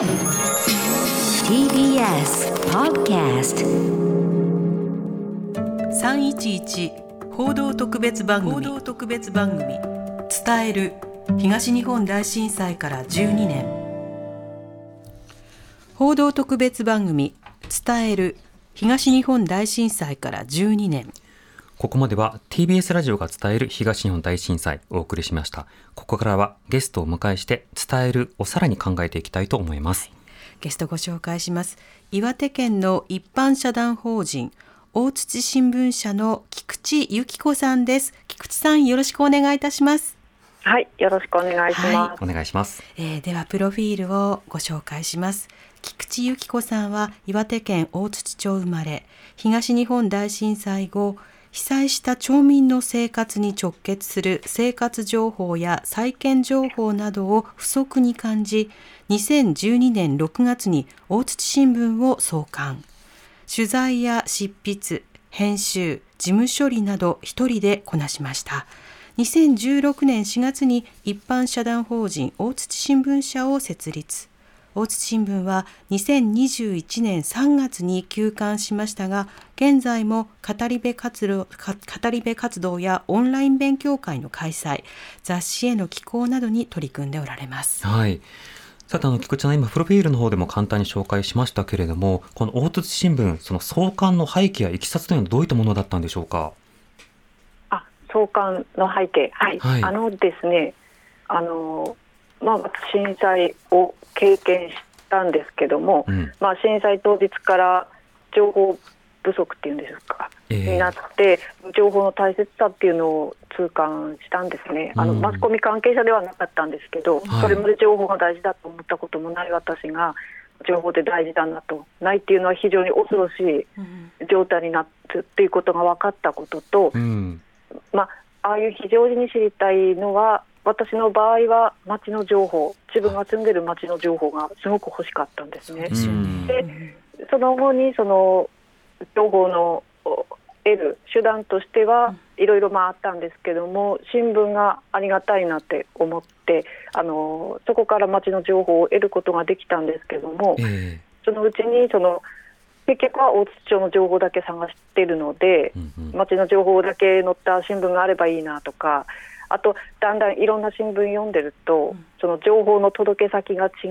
TBS Podcast 311報道特別番組。報道特別番組。伝える東日本大震災から12年。報道特別番組。伝える東日本大震災から12年ここまでは TBS ラジオが伝える東日本大震災をお送りしました。ここからはゲストをお迎えして伝えるをさらに考えていきたいと思います。ゲストご紹介します。岩手県の一般社団法人大土新聞社の菊池由紀子さんです。菊池さんよろしくお願いいたします。はい、よろしくお願いしまお願いします。えーではプロフィールをご紹介します。菊池由紀子さんは岩手県大槌町生まれ東日本大震災後被災した町民の生活に直結する生活情報や再建情報などを不足に感じ2012年6月に大槌新聞を創刊取材や執筆編集事務処理など一人でこなしました。2016年4月に一般社団法人大槌新聞社を設立。大津新聞は2021年3月に休刊しましたが現在も語り部活動か語り部活動やオンライン勉強会の開催雑誌への寄稿などに取り組んでおられます。はい。さて、あの、菊池さん、今、プロフィールの方でも簡単に紹介しましたけれども、この大津新聞、その創刊の背景やいきさつというのはどういったものだったんでしょうか？す。あ、創刊の背景、はい、はいあのですね、あのまあ震災を経験したんですけども、うん。まあ震災当日から情報不足っていうんですか、ええになって情報の大切さっていうのを痛感したんですね。あのうんマスコミ関係者ではなかったんですけど、はいそれまで情報が大事だと思ったこともない私が情報で大事だなとないっていうのは非常に恐ろしい状態になってっていうことが分かったことと、うん。まあ、ああいう非常時に知りたいのは私の場合は街の情報自分が住んでる街の情報がすごく欲しかったんですね。でその後にその情報のお得る手段としてはいろいろまああったんですけども新聞がありがたいなって思ってあのそこから街の情報を得ることができたんですけどもええそのうちにその結局は大津町の情報だけ探してるのでうんうん。街の情報だけ載った新聞があればいいなとかあとだんだんいろんな新聞読んでると、うんその情報の届け先が違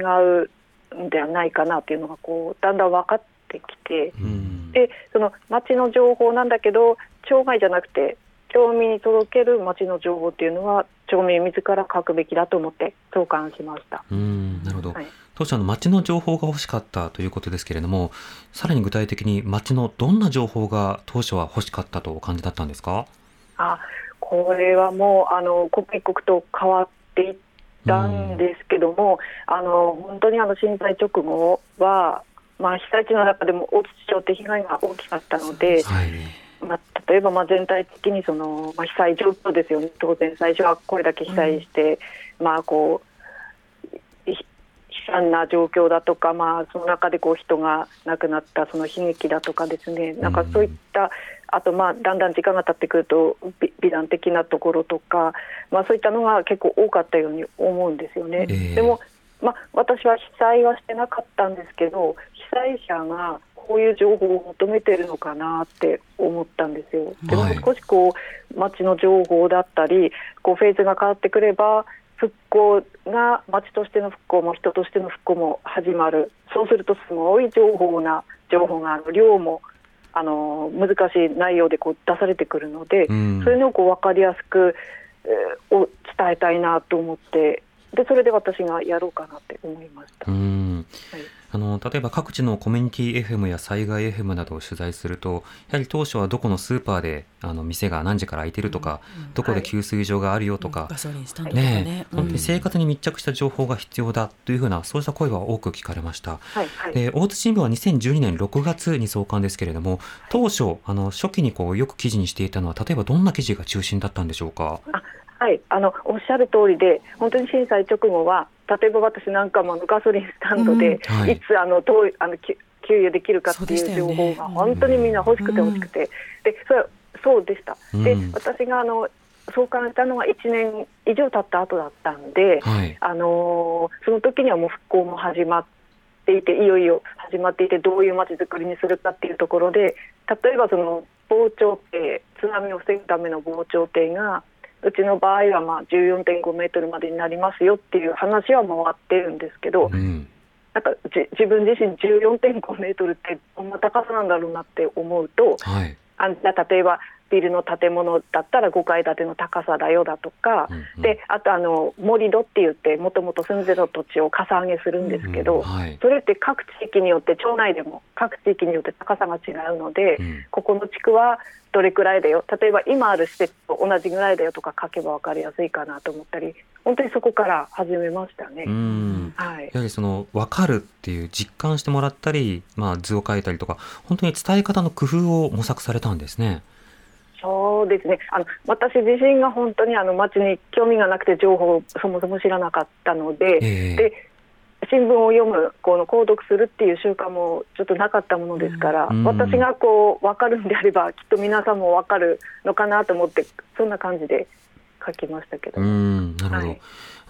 うんではないかなっていうのがこうだんだん分かってきてうん。でその街の情報なんだけど町外じゃなくて町民に届ける街の情報っていうのは町民自ら書くべきだと思って創刊しました。うん。なるほど。はい当初あの街の情報が欲しかったということですけれども、さらに具体的に街のどんな情報が当初は欲しかったとお感じだったんですか？あこれはもうあの刻一刻と変わっていったんですけども、あの本当にあの震災直後は、まあ、被災地の中でも大津町って被害が大きかったので、はい。まあ、例えばまあ全体的にその、まあ、被災状況ですよね。当然最初はこれだけ被災して、まあこうひ悲惨な状況だとか、まあ、その中でこう人が亡くなったその悲劇だとかですね。なんかそういった、あとまあだんだん時間が経ってくると美美談的なところとか、まあ、そういったのが結構多かったように思うんですよね。ええでもまあ、私は被災はしてなかったんですけど被災者がこういう情報を求めてるのかなって思ったんですよ。でも少しこう街の情報だったりこうフェーズが変わってくれば復興が街としての復興も人としての復興も始まるそうするとすごい情報な情報が量もあの難しい内容でこう出されてくるので、うん。そういうのをこう分かりやすく、えーを伝えたいなと思ってでそれで私がやろうかなって思いました。うん。はいあの例えば各地のコミュニティ FM や災害 FM などを取材するとやはり当初はどこのスーパーであの店が何時から開いてるとか、どこで給水所があるよとか、ガソリンスタンドとかねねえ本当に生活に密着した情報が必要だというふうなそうした声は多く聞かれました。はいはいで大津新聞は2012年6月に創刊ですけれども当初あの初期にこうよく記事にしていたのは例えばどんな記事が中心だったんでしょうか？はい、あのおっしゃる通りで、本当に震災直後は、例えば私なんかもガソリンスタンドで、うん。はい。いつあの遠いあのき給油できるかっていう情ね。報が本当にみんな欲しくて欲しくて、でそれはそうでした。でうん。私があの創刊したのは1年以上経った後だったんで、はい。あのーその時にはもう復興も始まっっていていよいよ始まっていてどういうまちづくりにするかっていうところで例えばその防潮堤津波を防ぐための防潮堤がうちの場合はまあ14.5メートルまでになりますよっていう話は回ってるんですけど、うん。なんかじ自分自身14.5メートルってどんな高さなんだろうなって思うとはい。あ例えばビルの建物だったら5階建ての高さだよだとか、うんうん。であとあの盛り土って言ってもともと住んでた土地をかさ上げするんですけど、うんはい。それって各地域によって町内でも各地域によって高さが違うので、うん。ここの地区はどれくらいだよ？例えば今ある施設と同じぐらいだよとか書けば分かりやすいかなと思ったり本当にそこから始めましたね。うん。はい。やはりその分かるっていう実感してもらったり、まあ、図を書いたりとか本当に伝え方の工夫を模索されたんですね。そうですね。あの私自身が本当にあの町に興味がなくて情報をそもそも知らなかったので,、ええ。で新聞を読むこの購読するっていう習慣もちょっとなかったものですから、うん。私がこう分かるんであればきっと皆さんも分かるのかなと思ってそんな感じで書きましたけど。うんなるほど、はい。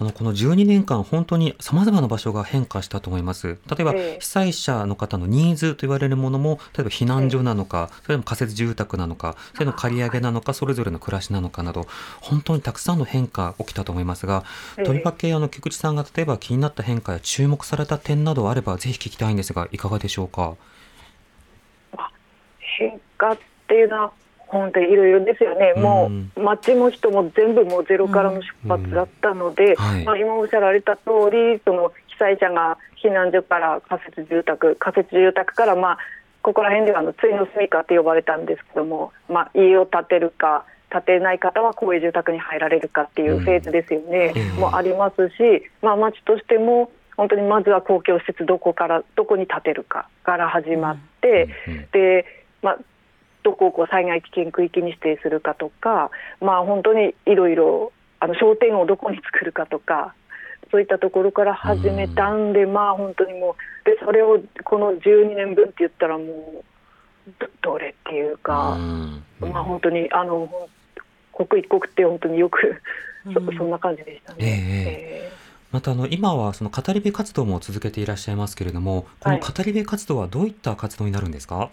あのこの12年間本当にさまざまな場所が変化したと思います。例えば、ええ。被災者の方のニーズと言われるものも例えば避難所なのか、それとも仮設住宅なのかそれとも借り上げなのかそれぞれの暮らしなのかなど本当にたくさんの変化起きたと思いますが、ええ。とりわけあの菊池さんが例えば気になった変化や注目された点などあればぜひ聞きたいんですがいかがでしょうか？変化っていうのは本当にいろいろですよね、うん。もう街も人も全部もうゼロからの出発だったので、はい。まあ、今おっしゃられた通りその被災者が避難所から仮設住宅仮設住宅からまあここら辺ではあのついの住みかって呼ばれたんですけども、まあ、家を建てるか建てない方は公営住宅に入られるかっていうフェーズですよね、うん。もありますし、まあ、町としても本当にまずは公共施設どこからどこに建てるかから始まって、で、まあ、どこをこう災害危険区域に指定するかとか、まあ、本当にいろいろあの商店をどこに作るかとかそういったところから始めたんで、まあ本当にもうでそれをこの12年分って言ったらもうどどれっていうか、うん。まあ本当にあの刻一刻って本当によくそうん。そんな感じでしたね。ええ。またあの今はその語り部活動も続けていらっしゃいますけれどもこのはい。語り部活動はどういった活動になるんですか、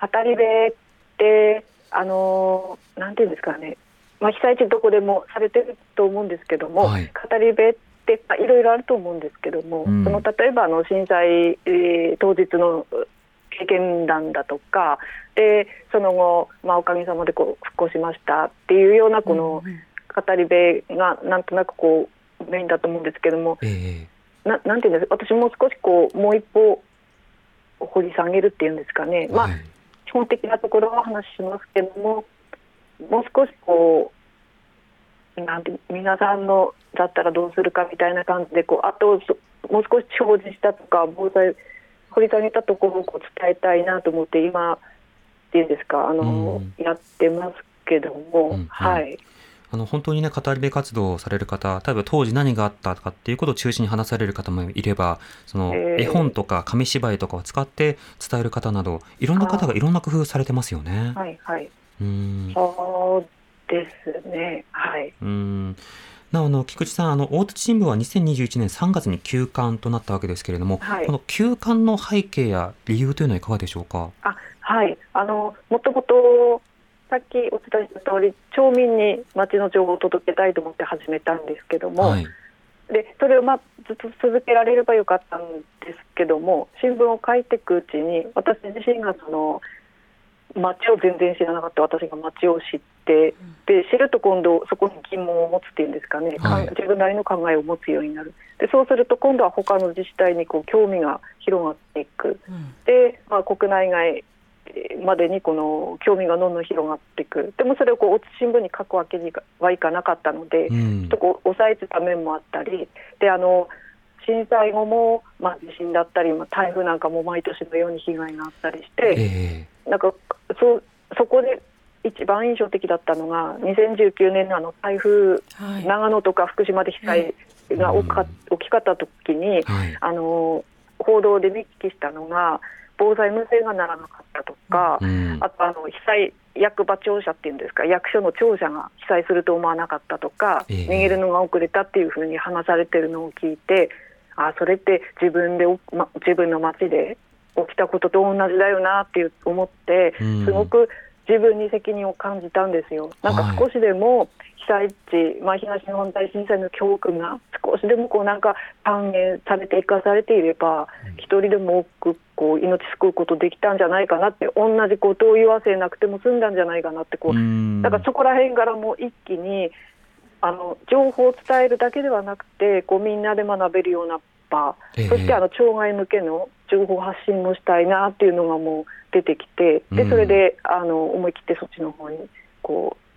語り部ってあのなんていうんですかね、まあ、被災地どこでもされてると思うんですけども、はい。語り部ってまあいろいろあると思うんですけども、うん。その例えばあの震災、えー当日の経験談だとかでその後、まあ、おかげさまでこう復興しましたっていうようなこの語り部がなんとなくこうメインだと思うんですけどもええ。ななんていうんです私もう少しこうもう一歩掘り下げるっていうんですかね、まあはい基本的なところはお話ししますけどももう少しこうなんて皆さんのだったらどうするかみたいな感じでこうあとそもう少し表示したとか防災掘り下げたところをこう伝えたいなと思って今っていうんですかあの、うん。やってますけども、うん。うん。はいあの本当にね語り部活動をされる方例えば当時何があったとかっていうことを中心に話される方もいればそのええ絵本とか紙芝居とかを使って伝える方などいろんな方がい。ろんな工夫されてますよね。はいはい。うん。そうですね。はい。うん。なおあの菊池さんあの大津新聞は2021年3月に休刊となったわけですけれども、はい。この休刊の背景や理由というのはいかがでしょうか？あはい。あのもともとさっきお伝えした通り町民に町の情報を届けたいと思って始めたんですけども、はい。でそれをまあずっと続けられればよかったんですけども新聞を書いていくうちに私自身がその町を全然知らなかった私が町を知ってで知ると今度そこに疑問を持つっていうんですかね、はい。自分なりの考えを持つようになる。でそうすると今度は他の自治体にこう興味が広がっていく。で、まあ、国内外までにこの興味がどんどん広がっていく。でもそれをこう新聞に書くわけにはいかなかったので、うん。ちょっとこう抑えてた面もあったりであの震災後も、まあ、地震だったり、まあ、台風なんかも毎年のように被害があったりして、えなんかそそこで一番印象的だったのが2019年のあの台風、はい。長野とか福島で被災が大きか大きかった時に、えはい。あの報道で見聞きしたのが防災無線がならなかったとか、うん。あとあの被災役場庁舎っていうんですか役所の庁舎が被災すると思わなかったとか、ええ。逃げるのが遅れたっていうふうに話されてるのを聞いてあそれって自分で、ま、自分の街で起きたことと同じだよなって思ってうん。すごく自分に責任を感じたんですよ。なんか少しでも被災地、まあ、東日本大震災の教訓が少しでもこうなんか還元されて生かされていれば一人でも多くこう命救うことできたんじゃないかなって同じことを言わせなくても済んだんじゃないかなってこううん。だからそこら辺からもう一気にあの情報を伝えるだけではなくてこうみんなで学べるような場、ええ。そしてあの障害向けの情報発信もしたいなっていうのがもう出てきてうん。でそれであの思い切ってそっちの方にこう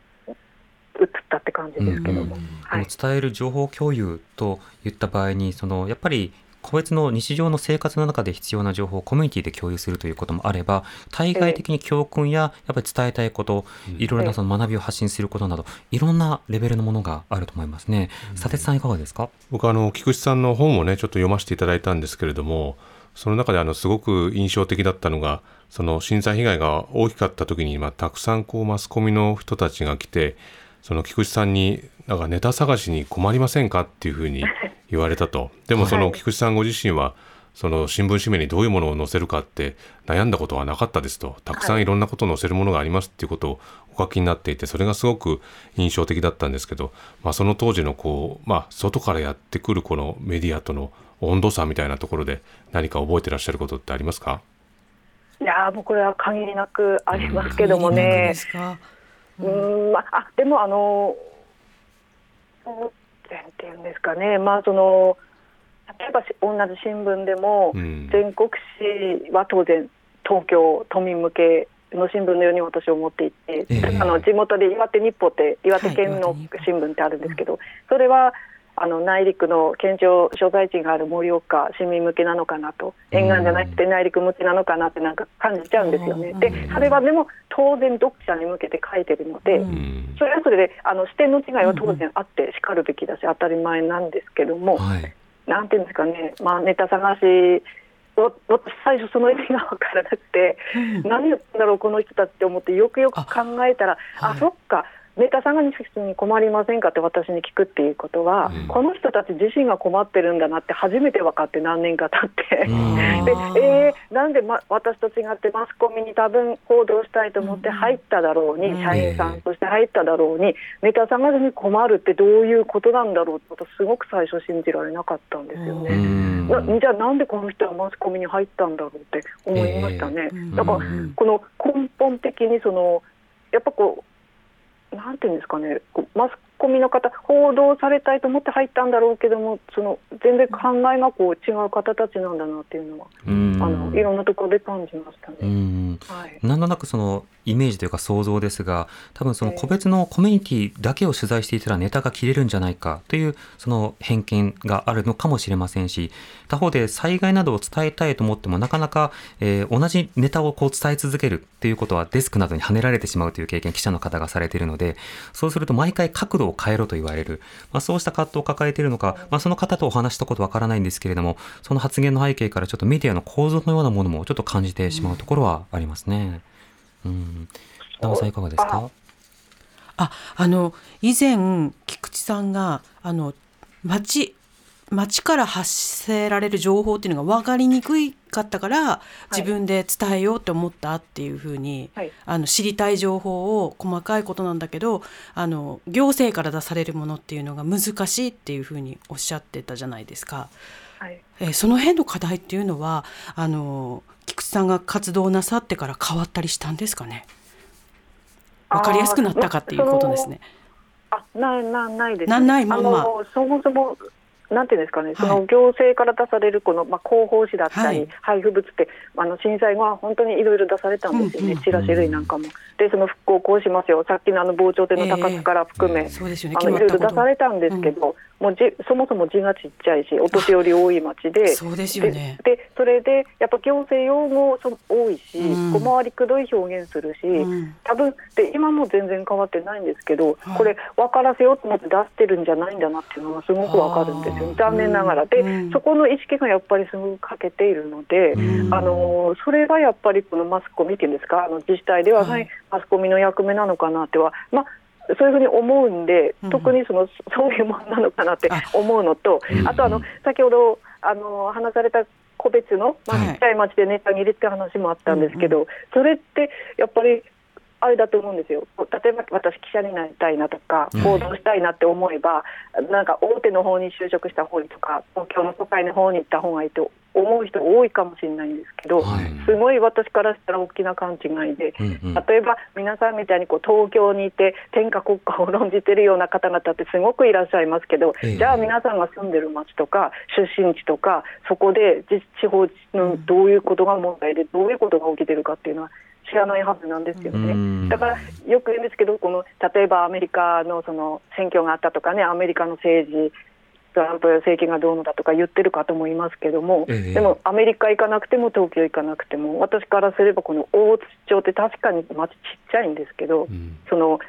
移ったって感じですけども。はいでも伝える情報共有といった場合にそのやっぱり個別の日常の生活の中で必要な情報をコミュニティで共有するということもあれば対外的に教訓ややっぱり伝えたいこと、いろいろなその学びを発信することなどいろんなレベルのものがあると思いますね。佐哲さんいかがですか、僕あの菊池さんの本をねちょっと読ませていただいたんですけれどもその中であのすごく印象的だったのがその震災被害が大きかった時に、まあ、たくさんこうマスコミの人たちが来てその菊池さんになんかネタ探しに困りませんかっていうふうに言われたと。でもそのはい。菊池さんご自身はその新聞紙面にどういうものを載せるかって悩んだことはなかったですと。たくさんい。ろんなことを載せるものがありますっていうことをお書きになっていてそれがすごく印象的だったんですけど、まあ、その当時のこう、まあ、外からやってくるこのメディアとの温度差みたいなところで何か覚えてらっしゃることってありますか？いやーもうこれは限りなくありますけどもいうーんまあ、あでもあの当然っていうんですかね、まあ、その例えばし同じ新聞でも、うん。全国紙は当然東京都民向けの新聞のように私は思っていて、ええ。あの地元で岩手日報って岩手県の新聞ってあるんですけど、それはあの内陸の県庁所在地がある盛岡市民向けなのかなと沿岸じゃなくて内陸向けなのかなってなんか感じちゃうんですよね。うん。でそれはでも当然読者に向けて書いてるので、それはそれであの視点の違いは当然あってしかるべきだし当たり前なんですけども、はい。なんていうんですかね、まあ、ネタ探しを私最初その意味が分からなくて、うん。何言ってんだろうこの人たちって思ってよくよく考えたらあ,、はい。そっかネタ探しに困りませんかって私に聞くっていうことは、うん。この人たち自身が困ってるんだなって初めて分かって何年か経って。うん。でえー、なんで、ま、私と違ってマスコミに多分報道したいと思って入っただろうに、うん。社員さんとして入っただろうに、ネタ探しに困るってどういうことなんだろうってことすごく最初信じられなかったんですようね。じゃあなんでこの人はマスコミに入ったんだろうって思いましたね。ええだからうんこの根本的にそのやっぱこうなんていうんですかねマスコミの方報道されたいと思って入ったんだろうけどもその全然考えがこう違う方たちなんだなっていうのは、うん。あのいろんなところで感じましたね。うん。はいなんとなくそのイメージというか想像ですが多分その個別のコミュニティだけを取材していたらネタが切れるんじゃないかというその偏見があるのかもしれませんし他方で災害などを伝えたいと思ってもなかなか、えー同じネタをこう伝え続けるっていうことはデスクなどに跳ねられてしまうという経験記者の方がされているのでそうすると毎回角度を変えろと言われる、まあ、そうした葛藤を抱えているのか、まあ、その方とお話したことわからないんですけれどもその発言の背景からちょっとメディアの構造のようなものもちょっと感じてしまうところはありますね。うん。直さんいかがですか？ああの以前菊池さんがあの町町から発せられる情報っていうのが分かりにくいかったから自分で伝えようって思ったっていうふうに、はいあの知りたい情報を細かいことなんだけどあの行政から出されるものっていうのが難しいっていうふうにおっしゃってたじゃないですか。はいえーその辺の課題っていうのはあの菊池さんが活動なさってから変わったりしたんですかね？分かりやすくなったかっていうことですね。あないなないです、ね。なないまんまあのそもそもなんていうんですかね、い。その行政から出されるこの、まあ、広報誌だったり、はい。配布物ってあの震災後は本当にいろいろ出されたんですよね、うんうんチラシ類なんかも。でその復興こうしますよ。さっきのあの防潮堤の高津から含め、あのいろいろ出されたんですけど、もうじそもそも字がちっちゃいしお年寄り多い町で。そうですよね。ででそれでやっぱ行政用語そ多いし、うん。小回りくどい表現するし、うん。多分で今も全然変わってないんですけど、はい。これ分からせようと思って出してるんじゃないんだなっていうのがすごく分かるんですよ残念ながら。で、うん。そこの意識がやっぱりすごく欠けているので、うん。あのそれがやっぱりこのマスコミっていうんですか？あの自治体ではない。マスコミの役目なのかなっては、まあそういうふうに思うんで、うん特にそのそういうものなのかなってあ。思うのと、うんあとあの先ほどあの話された個別の、まあ、はい。ちっちゃい町でネタ切りって話もあったんですけど、それってやっぱりあれだと思うんですよ、例えば私、記者になりたいなとかうん、報道したいなって思えば、なんか大手の方に就職した方にとか、東京の都会の方に行った方がいいと思う人多いかもしれないんですけど、はい。すごい私からしたら大きな勘違いで。うんうん。例えば皆さんみたいにこう東京にいて天下国家を論じてるような方々ってすごくいらっしゃいますけど、ええ。じゃあ皆さんが住んでる町とか出身地とかそこで実地方のどういうことが問題でどういうことが起きてるかっていうのは知らないはずなんですよね。うん。だからよく言うんですけどこの例えばアメリカのその選挙があったとかねアメリカの政治トランプ政権がどうのだとか言ってる方もいますけども、ええ。でもアメリカ行かなくても東京行かなくても私からすればこの大津町って確かに町ちっちゃいんですけど、うん。その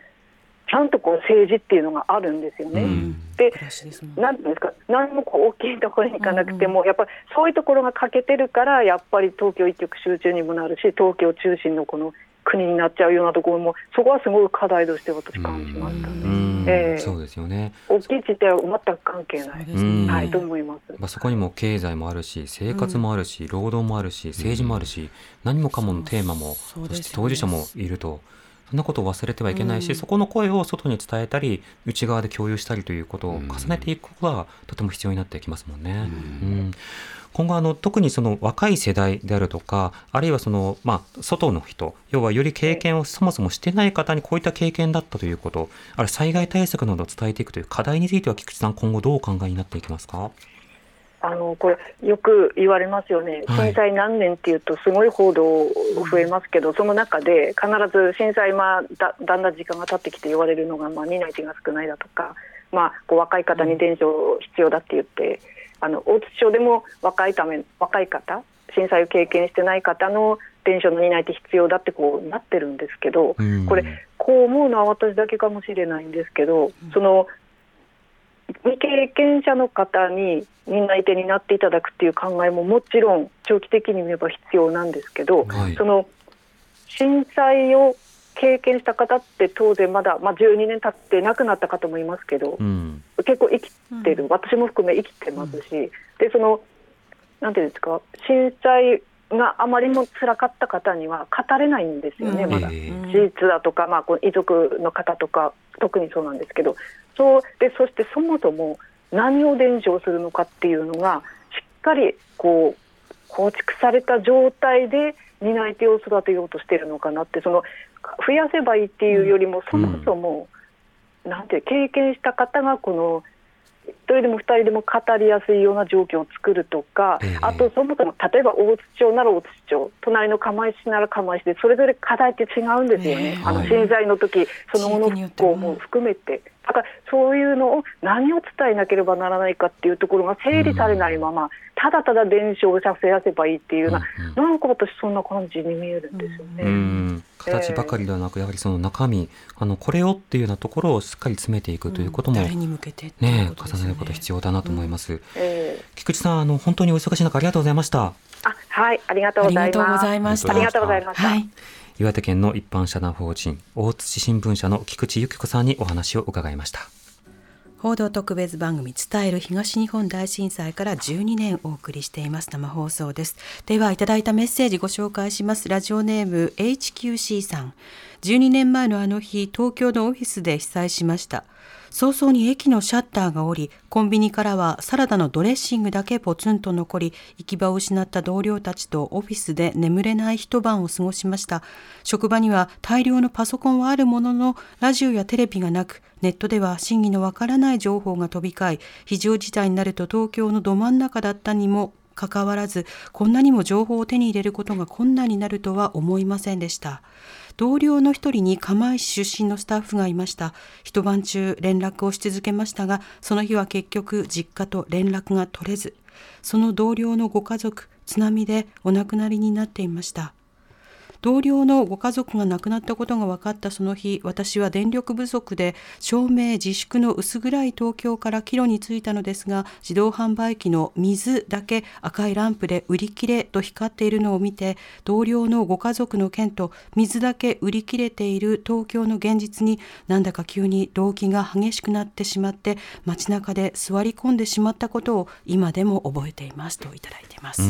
ちゃんとこう政治っていうのがあるんですよね。うん。で暮らしですもんなんていうんですか、何もこう大きいところに行かなくても、やっぱりそういうところが欠けてるから、やっぱり東京一極集中にもなるし、東京中心のこの国になっちゃうようなところも、そこはすごい課題として私、感じましたね。うん。ええ。そうですよね。大きい自体は全く関係ない、そうですうん。ねはい、と思います。まあ、そこにも経済もあるし生活もあるし、労働もあるし政治もあるし、何もかものテーマもそね。そして当事者もいるとなことを忘れてはいけないし、うん。そこの声を外に伝えたり内側で共有したりということを重ねていくことがとても必要になってきますもんね。うん。今後あの特にその若い世代であるとかあるいはその、まあ、外の人要はより経験をそもそもしてない方にこういった経験だったということあるいは災害対策などを伝えていくという課題については菊池さん今後どうお考えになっていきますか？あのこれよく言われますよね、はい。震災何年っていうと、すごい報道増えますけど、その中で必ず震災、まあ、だだんだん時間が経ってきて言われるのが、まあ、担い手が少ないだとか、まあ、こう若い方に伝承必要だって言って、あの大津町でも若いため若い方、震災を経験してない方の伝承の担い手必要だってこうなってるんですけど、うん。これ、こう思うのは私だけかもしれないんですけど、その未経験者の方に担い手になっていただくっていう考えももちろん長期的に見れば必要なんですけど、はい。その震災を経験した方って当然まだ、まあ、12年経って亡くなった方もいますけど、うん。結構生きてる、うん。私も含め生きてますし、でそのなんていうんですか震災があまりも辛かった方には語れないんですよね、うん。まだ。ええ。事実だとか、まあ、この遺族の方とか特にそうなんですけどそうでそしてそもそも何を伝承するのかっていうのがしっかりこう構築された状態で担い手を育てようとしてるのかなってその増やせばいいっていうよりも、そもそも、なんて経験した方がこの一人でも二人でも語りやすいような状況を作るとか、ええあとそもそも例えば大津町なら大津町隣の釜石市なら釜石でそれぞれ課題って違うんですよね、ええ。あのはい。震災の時その後の地域によって復興も含めて。だからそういうのを何を伝えなければならないかっていうところが整理されないまま、ただただ伝承させやせばいいっていうような、うんなんか私そんな感じに見えるんですよね。うん。形ばかりではなくやはりその中身あのこれをっていうようなところをしっかり詰めていくということも、誰に向けてねことですよ重ねること必要だなと思います、ええ。菊池さんあの本当にお忙しい中ありがとうございました。あはいありがとうあございます。りがとうございました。ありがとうございました。はい岩手県の一般社団法人大津市新聞社の菊池由紀子さんにお話を伺いました。報道特別番組伝える東日本大震災から12年お送りしています。生放送です。ではいただいたメッセージご紹介します。ラジオネーム HQC さん。12年前のあの日東京のオフィスで被災しました。早々に駅のシャッターが下りコンビニからはサラダのドレッシングだけポツンと残り行き場を失った同僚たちとオフィスで眠れない一晩を過ごしました。職場には大量のパソコンはあるもののラジオやテレビがなくネットでは真偽のわからない情報が飛び交い非常事態になると東京のど真ん中だったにもかかわらずこんなにも情報を手に入れることが困難になるとは思いませんでした。同僚の一人に釜石出身のスタッフがいました。一晩中連絡をし続けましたがその日は結局実家と連絡が取れず。その同僚のご家族津波でお亡くなりになっていました。同僚のご家族が亡くなったことが分かったその日私は電力不足で照明自粛の薄暗い東京から帰路に着いたのですが自動販売機の水だけ赤いランプで売り切れと光っているのを見て同僚のご家族の件と水だけ売り切れている東京の現実になんだか急に動機が激しくなってしまって街中で座り込んでしまったことを今でも覚えていますといただいています。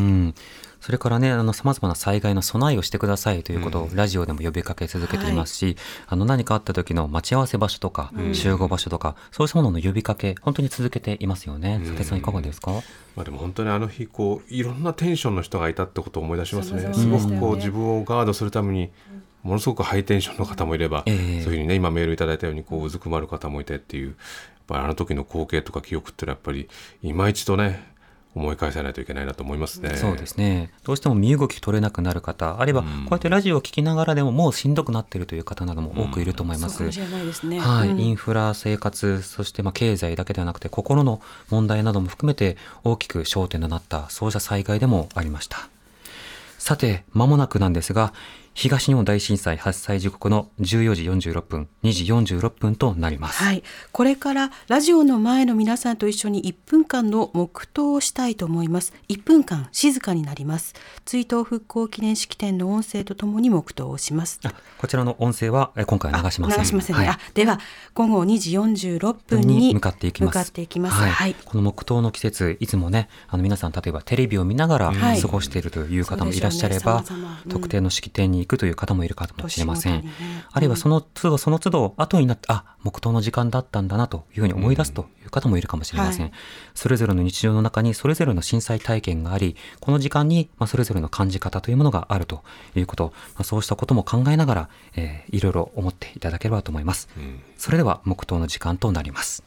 うんそれからね、あの、様々な災害の備えをしてくださいということをラジオでも呼びかけ続けていますし、あの、何かあった時の待ち合わせ場所とか、集合場所とか、そうしたものの呼びかけ、本当に続けていますよね。佐々木さんいかがですか？まあでも本当にあの日こういろんなテンションの人がいたってことを思い出しますね。すごくこう自分をガードするためにものすごくハイテンションの方もいれば、ええ。そういうふうにね今メールいただいたようにこううずくまる方もいてっていうやっぱりあの時の光景とか記憶ってのはやっぱり今一度ね思い返さないといけないなと思いますね。そうですね。どうしても身動き取れなくなる方、あるいはこうやってラジオを聞きながらでももうしんどくなっているという方なども多くいると思います。そうかもしれないですね。はい、うんインフラ、生活、そしてまあ経済だけではなくて心の問題なども含めて大きく焦点となったそうした災害でもありました。さて、間もなくなんですが、東日本大震災発災時刻の14時46分、2時46分となります。はい、これからラジオの前の皆さんと一緒に1分間の黙祷をしたいと思います。1分間静かになります。追悼復興記念式典の音声とともに黙祷をします。あこちらの音声はえ今回は流しません。流しませんね、はい。あでは午後2時46分にに向かっていきます。向かっていきます。はい。はいこの黙祷の季節、いつもね、あの皆さん、例えばテレビを見ながらはい。過ごしているという方もいらっしゃれば、ね。様々。うん。特定の式典に行くという方もいるかもしれません。ねあるいはその都度その都度後になって、あ、黙祷の時間だったんだなというふうに思い出すという方もいるかもしれません。はいそれぞれの日常の中にそれぞれの震災体験があり、この時間に、まあ、それぞれの感じ方というものがあるということ、まあ、そうしたことも考えながら、えーいろいろ思っていただければと思います。それでは黙祷の時間となります。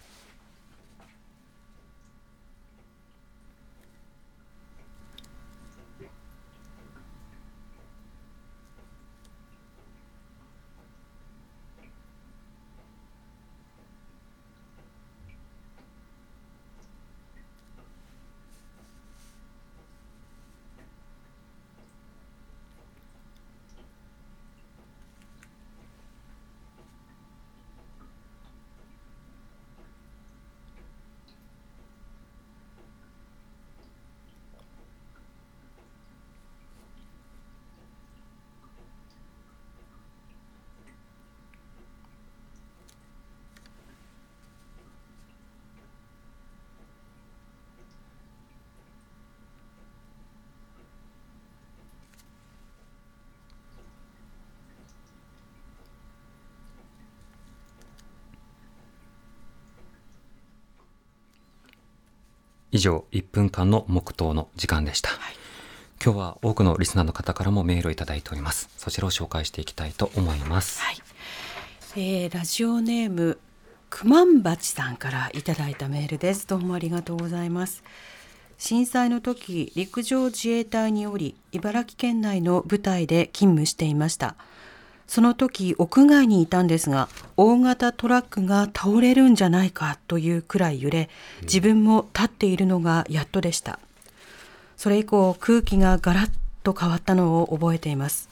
以上、1分間の黙祷の時間でした。今日は多くのリスナーの方からもメールをいただいております。そちらを紹介していきたいと思います。はい、えーラジオネームくまんばちさんからいただいたメールですどうもありがとうございます震災の時陸上自衛隊におり茨城県内の部隊で勤務していましたその時屋外にいたんですが大型トラックが倒れるんじゃないかというくらい揺れ自分も立っているのがやっとでした。それ以降空気がガラッと変わったのを覚えています。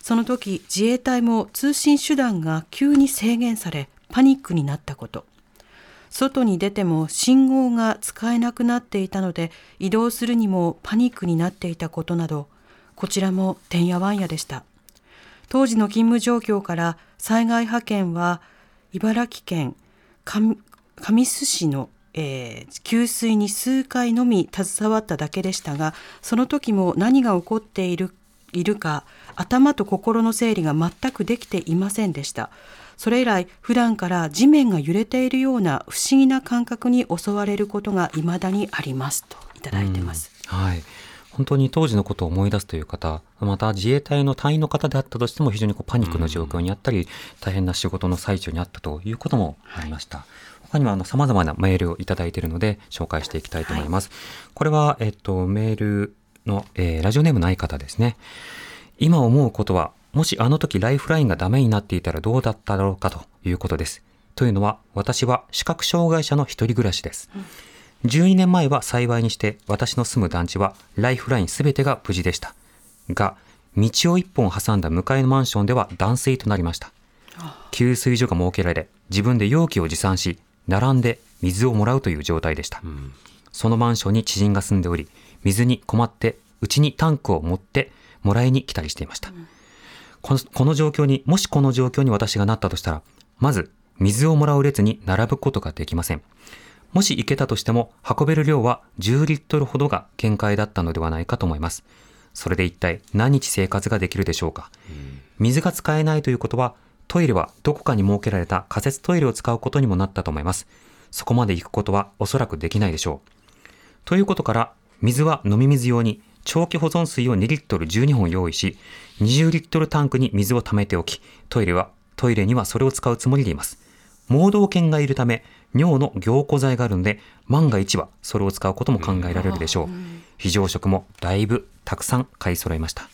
その時自衛隊も通信手段が急に制限されパニックになったこと。外に出ても信号が使えなくなっていたので移動するにもパニックになっていたことなどこちらもてんやわんやでした。当時の勤務状況から災害派遣は茨城県神神栖市の、えー給水に数回のみ携わっただけでしたがその時も何が起こっているいるか頭と心の整理が全くできていませんでした。それ以来普段から地面が揺れているような不思議な感覚に襲われることが未だにありますといただいてます、はい。本当に当時のことを思い出すという方、また自衛隊の隊員の方であったとしても非常にこうパニックの状況にあったり、大変な仕事の最中にあったということもありました。他にもあの様々なメールをいただいているので紹介していきたいと思います。これは、えっと、メールの、えーラジオネームない方ですね。今思うことは、もしあの時ライフラインがダメになっていたらどうだっただろうかということです。というのは、私は視覚障害者の一人暮らしです。12年前は幸いにして私の住む団地はライフラインすべてが無事でした。が、道を一本挟んだ向かいのマンションでは断水となりました。給水所が設けられ自分で容器を持参し並んで水をもらうという状態でした、そのマンションに知人が住んでおり水に困ってうちにタンクを持ってもらいに来たりしていました、このこの状況にもしこの状況に私がなったとしたらまず水をもらう列に並ぶことができません。もし行けたとしても運べる量は10リットルほどが限界だったのではないかと思います。それで一体何日生活ができるでしょうか？水が使えないということはトイレはどこかに設けられた仮設トイレを使うことにもなったと思います。そこまで行くことはおそらくできないでしょう。ということから水は飲み水用に長期保存水を2リットル12本用意し20リットルタンクに水を溜めておきトイレはトイレにはそれを使うつもりでいます。盲導犬がいるため尿の凝固剤があるので万が一はそれを使うことも考えられるでしょう。非常食もだいぶたくさん買い揃えました。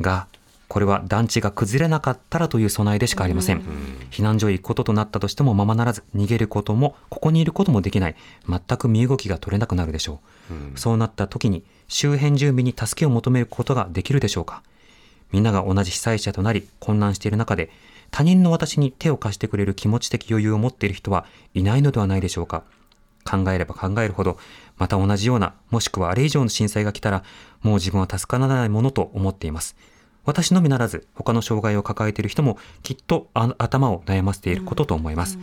がこれは団地が崩れなかったらという備えでしかありません、避難所へ行くこととなったとしてもままならず逃げることもここにいることもできない。全く身動きが取れなくなるでしょう、そうなった時に周辺住民に助けを求めることができるでしょうか。みんなが同じ被災者となり混乱している中で他人の私に手を貸してくれる気持ち的余裕を持っている人はいないのではないでしょうか。考えれば考えるほどまた同じようなもしくはあれ以上の震災が来たらもう自分は助からないものと思っています。私のみならず他の障害を抱えている人もきっとあ頭を悩ませていることと思います、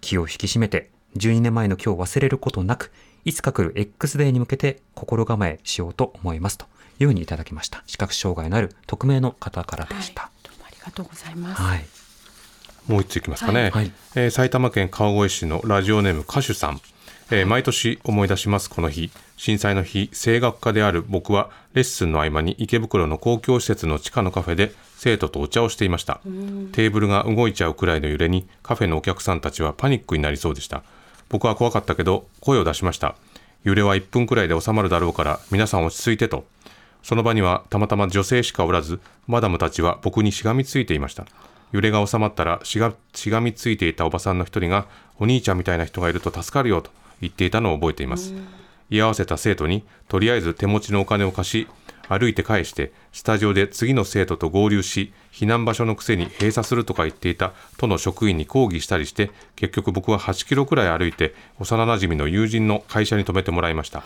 気を引き締めて12年前の今日を忘れることなくいつか来る X デーに向けて心構えしようと思います。というふうにいただきました。視覚障害のある匿名の方からでした。どうもありがとうございます。はい、もう一ついきますかね、はい。えー埼玉県川越市のラジオネーム歌手さん、えー毎年思い出しますこの日。震災の日声楽家である僕はレッスンの合間に池袋の公共施設の地下のカフェで生徒とお茶をしていました。テーブルが動いちゃうくらいの揺れにカフェのお客さんたちはパニックになりそうでした。僕は怖かったけど声を出しました。揺れは1分くらいで収まるだろうから皆さん落ち着いてと。その場にはたまたま女性しかおらずマダムたちは僕にしがみついていました揺れが収まったらしがしがみついていたおばさんの一人がお兄ちゃんみたいな人がいると助かるよと言っていたのを覚えています。居合わせた生徒にとりあえず手持ちのお金を貸し歩いて返してスタジオで次の生徒と合流し避難場所のくせに閉鎖するとか言っていた都の職員に抗議したりして結局僕は8キロくらい歩いて幼なじみの友人の会社に泊めてもらいました。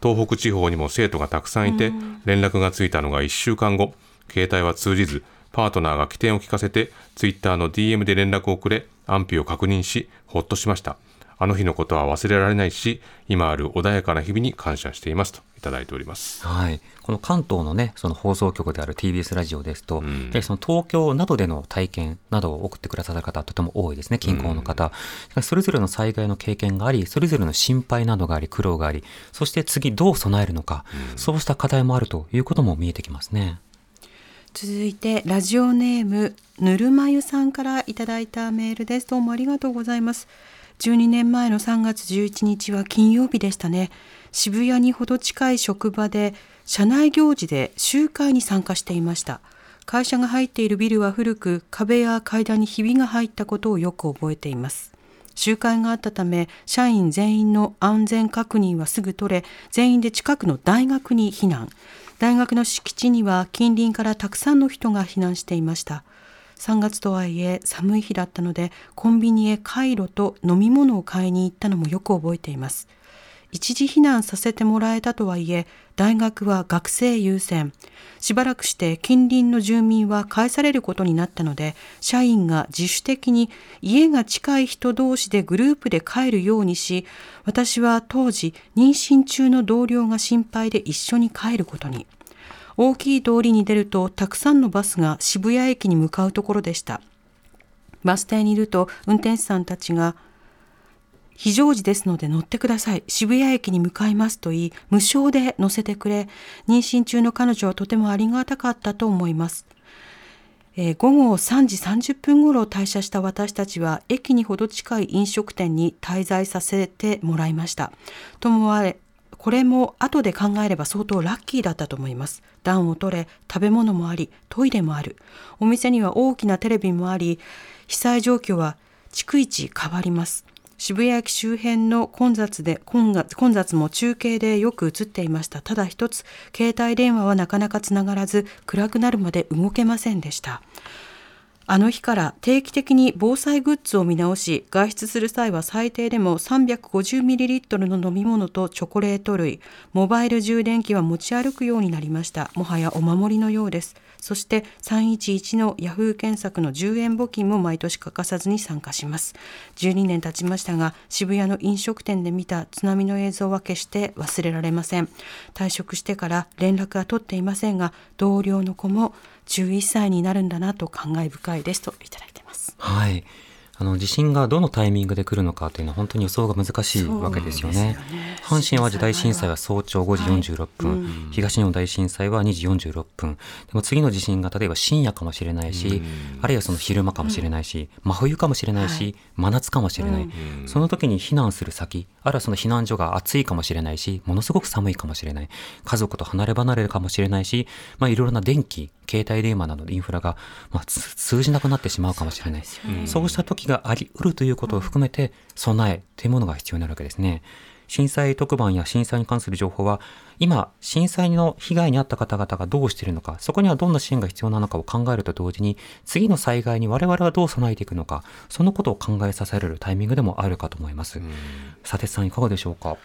東北地方にも生徒がたくさんいて連絡がついたのが1週間後。携帯は通じずパートナーが起点を聞かせてツイッターの DM で連絡をくれ安否を確認しほっとしました。あの日のことは忘れられないし今ある穏やかな日々に感謝していますといただいております。はい、この関東のねその放送局である TBS ラジオですと、ん。やはりその東京などでの体験などを送ってくださる方とても多いですね近郊の方、それぞれの災害の経験がありそれぞれの心配などがあり苦労がありそして次どう備えるのか、そうした課題もあるということも見えてきますね。続いてラジオネームぬるま湯さんからいただいたメールです。どうもありがとうございます。12年前の3月11日は金曜日でしたね。渋谷にほど近い職場で社内行事で集会に参加していました。会社が入っているビルは古く壁や階段にひびが入ったことをよく覚えています。集会があったため社員全員の安全確認はすぐ取れ全員で近くの大学に避難。大学の敷地には近隣からたくさんの人が避難していました。3月とはいえ寒い日だったのでコンビニへカイロと飲み物を買いに行ったのもよく覚えています。一時避難させてもらえたとはいえ大学は学生優先。しばらくして近隣の住民は返されることになったので社員が自主的に家が近い人同士でグループで帰るようにし私は当時妊娠中の同僚が心配で一緒に帰ることに。大きい通りに出るとたくさんのバスが渋谷駅に向かうところでした。バス停にいると運転手さんたちが非常時ですので乗ってください。渋谷駅に向かいますと言い無償で乗せてくれ。妊娠中の彼女はとてもありがたかったと思います。えー午後3時30分ごろ退社した私たちは駅にほど近い飲食店に滞在させてもらいました。ともあれこれも後で考えれば相当ラッキーだったと思います。暖を取れ食べ物もありトイレもある。お店には大きなテレビもあり被災状況は逐一変わります。渋谷駅周辺の混雑で混雑混雑も中継でよく映っていました。ただ一つ携帯電話はなかなかつながらず暗くなるまで動けませんでした。あの日から定期的に防災グッズを見直し外出する際は最低でも 350ml の飲み物とチョコレート類モバイル充電器は持ち歩くようになりました。もはやお守りのようです。そして311のヤフー検索の10円募金も毎年欠かさずに参加します。12年経ちましたが渋谷の飲食店で見た津波の映像は決して忘れられません。退職してから連絡は取っていませんが同僚の子も11歳になるんだなと感慨深いですといただいてます。はい。あの地震がどのタイミングで来るのかというのは本当に予想が難しいわけですよね。阪神・淡路大震災は早朝5時46分、はいうん、東日本大震災は2時46分。でも次の地震が例えば深夜かもしれないし、うん、あるいはその昼間かもしれないし、うん、真冬かもしれないし、はい、真夏かもしれない、その時に避難する先、あるいはその避難所が暑いかもしれないし、ものすごく寒いかもしれない、家族と離れ離れかもしれないし、まあいろいろな電気、携帯電話などのインフラが、まあ、通じなくなってしまうかもしれない。そうした時があり得るということを含めて、備えというものが必要になるわけですね。震災特番や震災に関する情報は、今、震災の被害に遭った方々がどうしているのか、そこにはどんな支援が必要なのかを考えると同時に、次の災害に我々はどう備えていくのか、そのことを考えさせられるタイミングでもあるかと思います。佐哲さん、いかがでしょうか？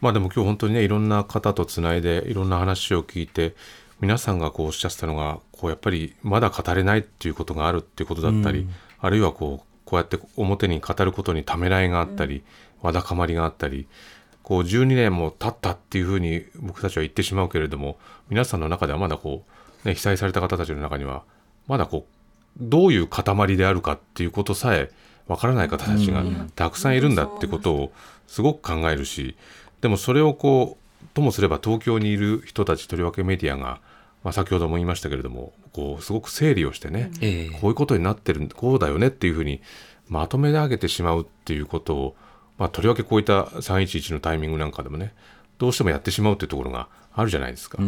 まあでも今日本当にね、いろんな方とつないで、いろんな話を聞いて、皆さんがこうおっしゃってたのがこうやっぱりまだ語れないっていうことがあるっていうことだったり、うん、あるいはこうこうやって表に語ることにためらいがあったり、わだかまりがあったりこう12年も経ったっていうふうに僕たちは言ってしまうけれども皆さんの中ではまだこう、ね、被災された方たちの中にはまだこうどういう塊であるかっていうことさえわからない方たちがたくさんいるんだってことをすごく考えるしでもそれをこうともすれば東京にいる人たちとりわけメディアがまあ、先ほども言いましたけれどもこうすごく整理をしてね、えー、こういうことになってるこうだよねっていうふうにまとめ上げてしまうっていうことを、まあ、とりわけこういった311のタイミングなんかでもねどうしてもやってしまうっていうところがあるじゃないですか、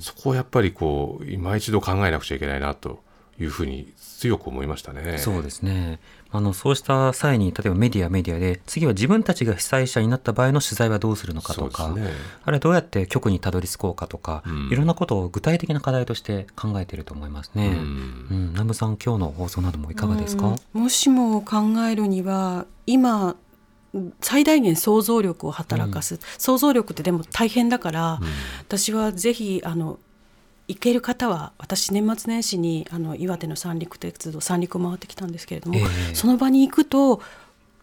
そこをやっぱりこう今一度考えなくちゃいけないなというふうに強く思いましたね。そうですねあのそうした際に例えばメディアメディアで次は自分たちが被災者になった場合の取材はどうするのかとか、ね、あれどうやって局にたどり着こうかとか、うん、いろんなことを具体的な課題として考えていると思いますね。うん、うん、南部さん今日の放送などもいかがですか、もしも考えるには今最大限想像力を働かす、うん、想像力ってでも大変だから、私はぜひあの行ける方は私年末年始にあの岩手の三陸鉄道三陸を回ってきたんですけれども、えー、その場に行くと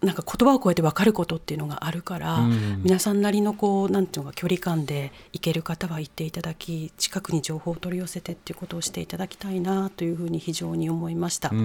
なんか言葉を超えて分かることっていうのがあるから、うん、皆さんなりのこうなんていうのか距離感で行ける方は行っていただき近くに情報を取り寄せてっていうことをしていただきたいなというふうに非常に思いました。さ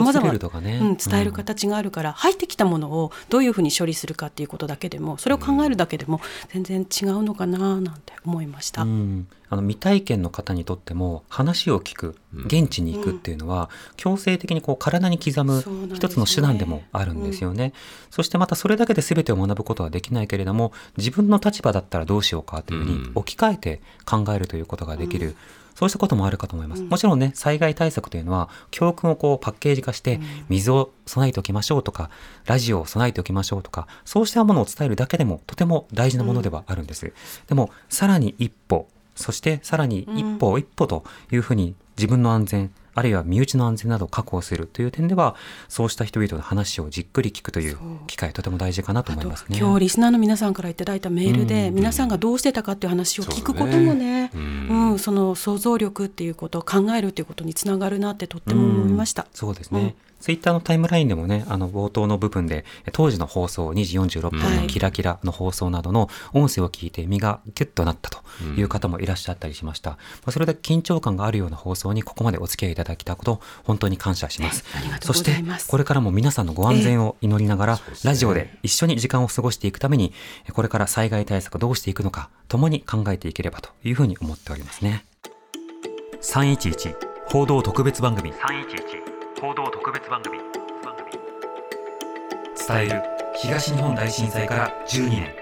まざまうん、伝える形があるから、うん、入ってきたものをどういうふうに処理するかっていうことだけでもそれを考えるだけでも全然違うのかななんて思いました。うんあの未体験の方にとっても話を聞く現地に行くっていうのは、強制的にこう体に刻む一つの手段でもあるんですよね。そしてまたそれだけで全てを学ぶことはできないけれども自分の立場だったらどうしようかというふうに置き換えて考えるということができる。そうしたこともあるかと思います。もちろんね、災害対策というのは、教訓をこうパッケージ化して、水を備えておきましょうとか、ラジオを備えておきましょうとか、そうしたものを伝えるだけでもとても大事なものではあるんです。でも、さらに一歩、そしてさらに一歩一歩というふうに自分の安全、あるいは身内の安全などを確保するという点ではそうした人々の話をじっくり聞くという機会とても大事かなと思いますね。今日リスナーの皆さんからいただいたメールで、皆さんがどうしてたかっていう話を聞くこともねうん、その想像力っていうことを考えるっていうことにつながるなってとっても思いました。そうですね、ツイッターのタイムラインでもね、あの冒頭の部分で、当時の放送、2時46分のキラキラの放送などの音声を聞いて身がギュッとなったという方もいらっしゃったりしました。まあ、それで緊張感があるような放送にここまでお付き合いいただきたこと、本当に感謝します。そして、これからも皆さんのご安全を祈りながら、ラジオで一緒に時間を過ごしていくために、これから災害対策どうしていくのか、共に考えていければというふうに思っておりますね。311報道特別番組。311報道特別番組。伝える東日本大震災から12年。